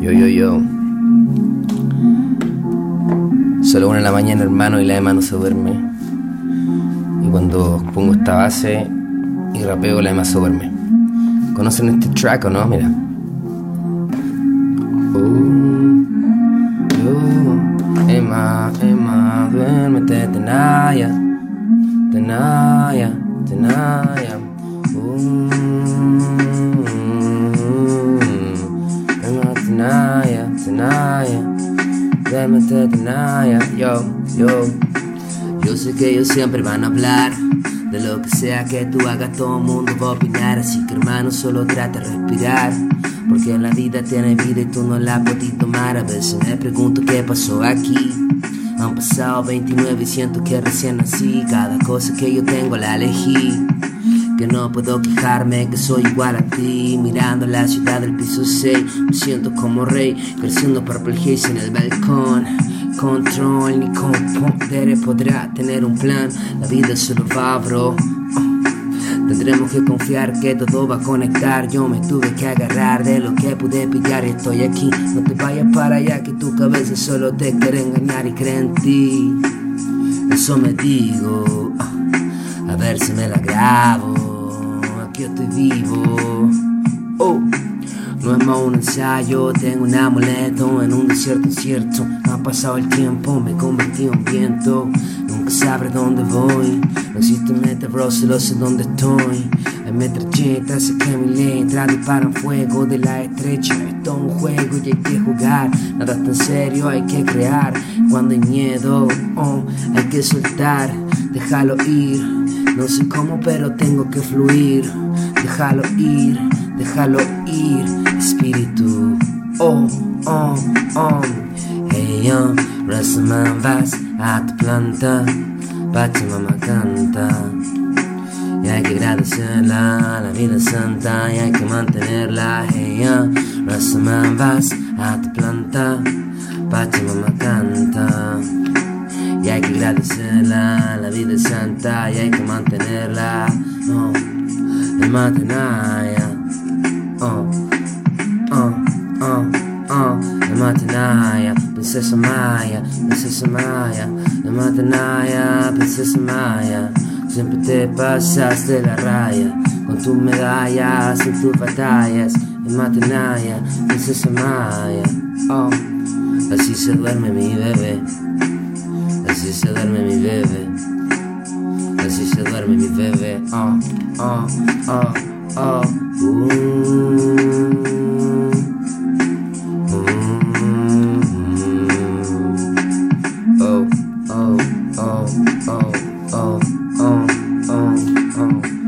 Yo, yo, yo. Solo una en la mañana, hermano, y la demás no se duerme. Y cuando pongo esta base y rapeo, la demás se duerme. ¿Conocen este track o no? Mira. Oh, yo, Emma, Emma, duérmete, tenaya, tenaya, tenaya. Uh, Duérmete, tenaya, yo, yo. Yo sé que ellos siempre van a hablar de lo que sea que tú hagas, todo el mundo va a opinar. Así que hermano, solo trata de respirar. Porque la vida tiene vida y tú no la puedes tomar. A veces me pregunto qué pasó aquí. Han pasado 29 y siento que recién nací. Cada cosa que yo tengo la elegí. No puedo quejarme, que soy igual a ti. Mirando la ciudad del piso 6, me siento como rey. Creciendo Purple Haze en el balcón. Control ni con poder podrá tener un plan. La vida solo va, bro. Tendremos que confiar que todo va a conectar. Yo me tuve que agarrar de lo que pude pillar estoy aquí. No te vayas para allá que tu cabeza solo te quiere engañar y cree en ti. Eso me digo. A ver si me la grabo. Aquí estoy vivo. Oh. No es más un ensayo, tengo un amuleto en un desierto incierto. Ha pasado el tiempo, me convertí en viento. Nunca sabré dónde voy. No existe meta, bro, solo sé dónde estoy. Hay metralletas, saqué mi letra, disparan fuego de la estrecha. Esto es un juego y hay que jugar. Nada tan serio, hay que crear. Cuando hay miedo, oh, hay que soltar, déjalo ir. No sé cómo, pero tengo que fluir. Déjalo ir, déjalo ir, espíritu. Oh, oh, oh. Hey, yo, Rastaman, vas a tu planta. Pachamama canta. Y hay que agradecerla, la vida santa y hay que mantenerla. Hey, yo, Rastaman, vas a tu planta. Pachamama canta. Y hay que agradecerla, la vida es santa y hay que mantenerla. Oh, el matenaya. Oh, oh, oh, oh, el matenaya. Princesa Maya, princesa Maya. Matenaya, princesa Maya. Siempre te pasas de la raya con tus medallas y tus batallas. El matenaya, princesa Maya. Oh, así se duerme mi bebé. Así se duerme mi bebé. Así se duerme mi bebé. Oh, oh, oh, oh. Uh, uh, oh, oh, oh, oh, oh, oh.